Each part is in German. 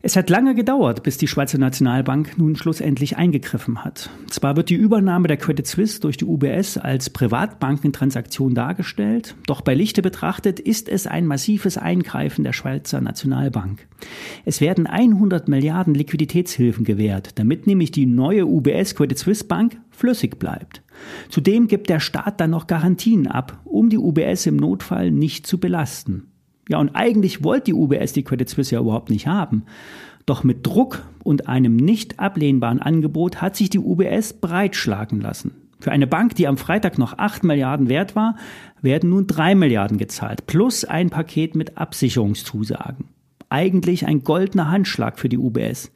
Es hat lange gedauert, bis die Schweizer Nationalbank nun schlussendlich eingegriffen hat. Zwar wird die Übernahme der Credit Suisse durch die UBS als Privatbankentransaktion dargestellt, doch bei Lichte betrachtet ist es ein massives Eingreifen der Schweizer Nationalbank. Es werden 100 Milliarden Liquiditätshilfen gewährt, damit nämlich die neue UBS Credit Suisse Bank flüssig bleibt. Zudem gibt der Staat dann noch Garantien ab, um die UBS im Notfall nicht zu belasten. Ja, und eigentlich wollte die UBS die Credit Suisse ja überhaupt nicht haben. Doch mit Druck und einem nicht ablehnbaren Angebot hat sich die UBS breitschlagen lassen. Für eine Bank, die am Freitag noch 8 Milliarden wert war, werden nun 3 Milliarden gezahlt, plus ein Paket mit Absicherungszusagen. Eigentlich ein goldener Handschlag für die UBS.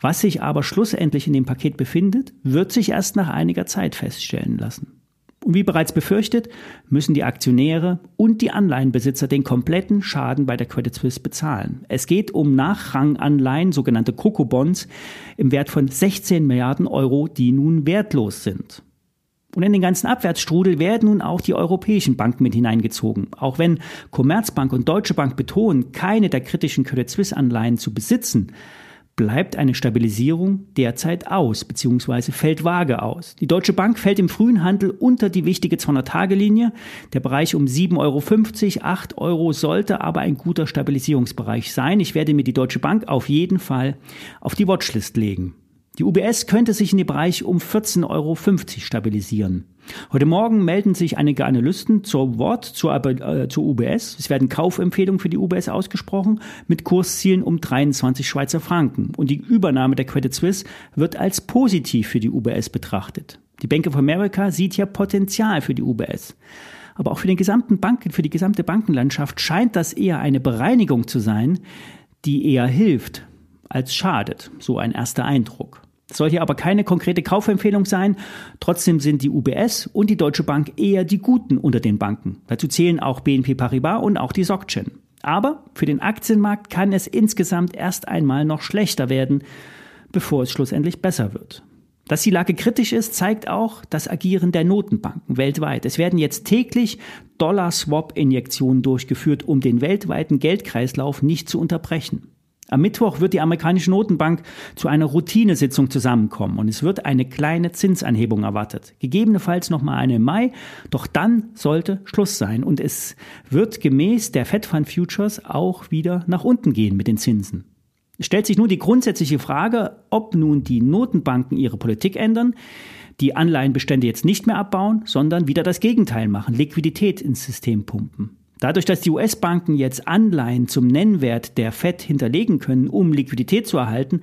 Was sich aber schlussendlich in dem Paket befindet, wird sich erst nach einiger Zeit feststellen lassen. Und wie bereits befürchtet, müssen die Aktionäre und die Anleihenbesitzer den kompletten Schaden bei der Credit Suisse bezahlen. Es geht um Nachranganleihen, sogenannte Coco-Bonds, im Wert von 16 Milliarden Euro, die nun wertlos sind. Und in den ganzen Abwärtsstrudel werden nun auch die europäischen Banken mit hineingezogen. Auch wenn Commerzbank und Deutsche Bank betonen, keine der kritischen Credit Suisse Anleihen zu besitzen, bleibt eine Stabilisierung derzeit aus bzw. fällt vage aus. Die Deutsche Bank fällt im frühen Handel unter die wichtige 200-Tage-Linie. Der Bereich um 7,50 Euro, 8 Euro sollte aber ein guter Stabilisierungsbereich sein. Ich werde mir die Deutsche Bank auf jeden Fall auf die Watchlist legen. Die UBS könnte sich in den Bereich um 14,50 Euro stabilisieren. Heute Morgen melden sich einige Analysten zur Wort zur, äh, zur UBS. Es werden Kaufempfehlungen für die UBS ausgesprochen mit Kurszielen um 23 Schweizer Franken. Und die Übernahme der Credit Suisse wird als positiv für die UBS betrachtet. Die Bank of America sieht hier Potenzial für die UBS. Aber auch für den gesamten Banken, für die gesamte Bankenlandschaft scheint das eher eine Bereinigung zu sein, die eher hilft als schadet. So ein erster Eindruck. Soll hier aber keine konkrete Kaufempfehlung sein. Trotzdem sind die UBS und die Deutsche Bank eher die Guten unter den Banken. Dazu zählen auch BNP Paribas und auch die SocGen. Aber für den Aktienmarkt kann es insgesamt erst einmal noch schlechter werden, bevor es schlussendlich besser wird. Dass die Lage kritisch ist, zeigt auch das Agieren der Notenbanken weltweit. Es werden jetzt täglich Dollar-Swap-Injektionen durchgeführt, um den weltweiten Geldkreislauf nicht zu unterbrechen. Am Mittwoch wird die amerikanische Notenbank zu einer Routinesitzung zusammenkommen und es wird eine kleine Zinsanhebung erwartet. Gegebenenfalls nochmal eine im Mai, doch dann sollte Schluss sein und es wird gemäß der Fed Fund Futures auch wieder nach unten gehen mit den Zinsen. Es stellt sich nun die grundsätzliche Frage, ob nun die Notenbanken ihre Politik ändern, die Anleihenbestände jetzt nicht mehr abbauen, sondern wieder das Gegenteil machen, Liquidität ins System pumpen. Dadurch, dass die US-Banken jetzt Anleihen zum Nennwert der Fed hinterlegen können, um Liquidität zu erhalten,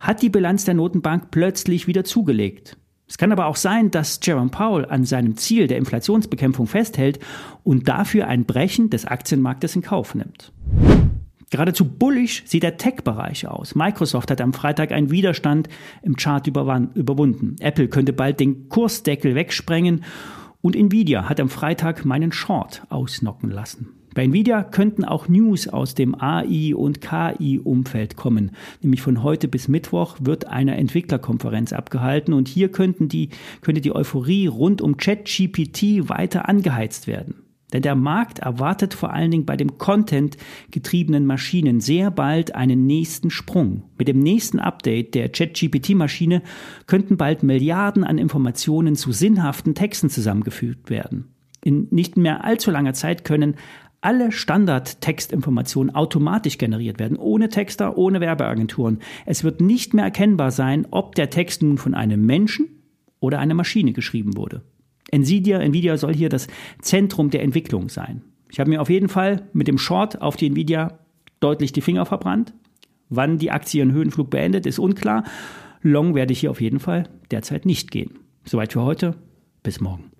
hat die Bilanz der Notenbank plötzlich wieder zugelegt. Es kann aber auch sein, dass Jerome Powell an seinem Ziel der Inflationsbekämpfung festhält und dafür ein Brechen des Aktienmarktes in Kauf nimmt. Geradezu bullish sieht der Tech-Bereich aus. Microsoft hat am Freitag einen Widerstand im Chart überwunden. Apple könnte bald den Kursdeckel wegsprengen und Nvidia hat am Freitag meinen Short ausnocken lassen. Bei Nvidia könnten auch News aus dem AI- und KI-Umfeld kommen. Nämlich von heute bis Mittwoch wird eine Entwicklerkonferenz abgehalten und hier könnten die, könnte die Euphorie rund um ChatGPT weiter angeheizt werden. Denn der Markt erwartet vor allen Dingen bei dem Content-getriebenen Maschinen sehr bald einen nächsten Sprung. Mit dem nächsten Update der ChatGPT-Maschine könnten bald Milliarden an Informationen zu sinnhaften Texten zusammengefügt werden. In nicht mehr allzu langer Zeit können alle Standard-Textinformationen automatisch generiert werden, ohne Texter, ohne Werbeagenturen. Es wird nicht mehr erkennbar sein, ob der Text nun von einem Menschen oder einer Maschine geschrieben wurde. Nvidia, Nvidia soll hier das Zentrum der Entwicklung sein. Ich habe mir auf jeden Fall mit dem Short auf die Nvidia deutlich die Finger verbrannt. Wann die Aktie ihren Höhenflug beendet, ist unklar. Long werde ich hier auf jeden Fall derzeit nicht gehen. Soweit für heute. Bis morgen.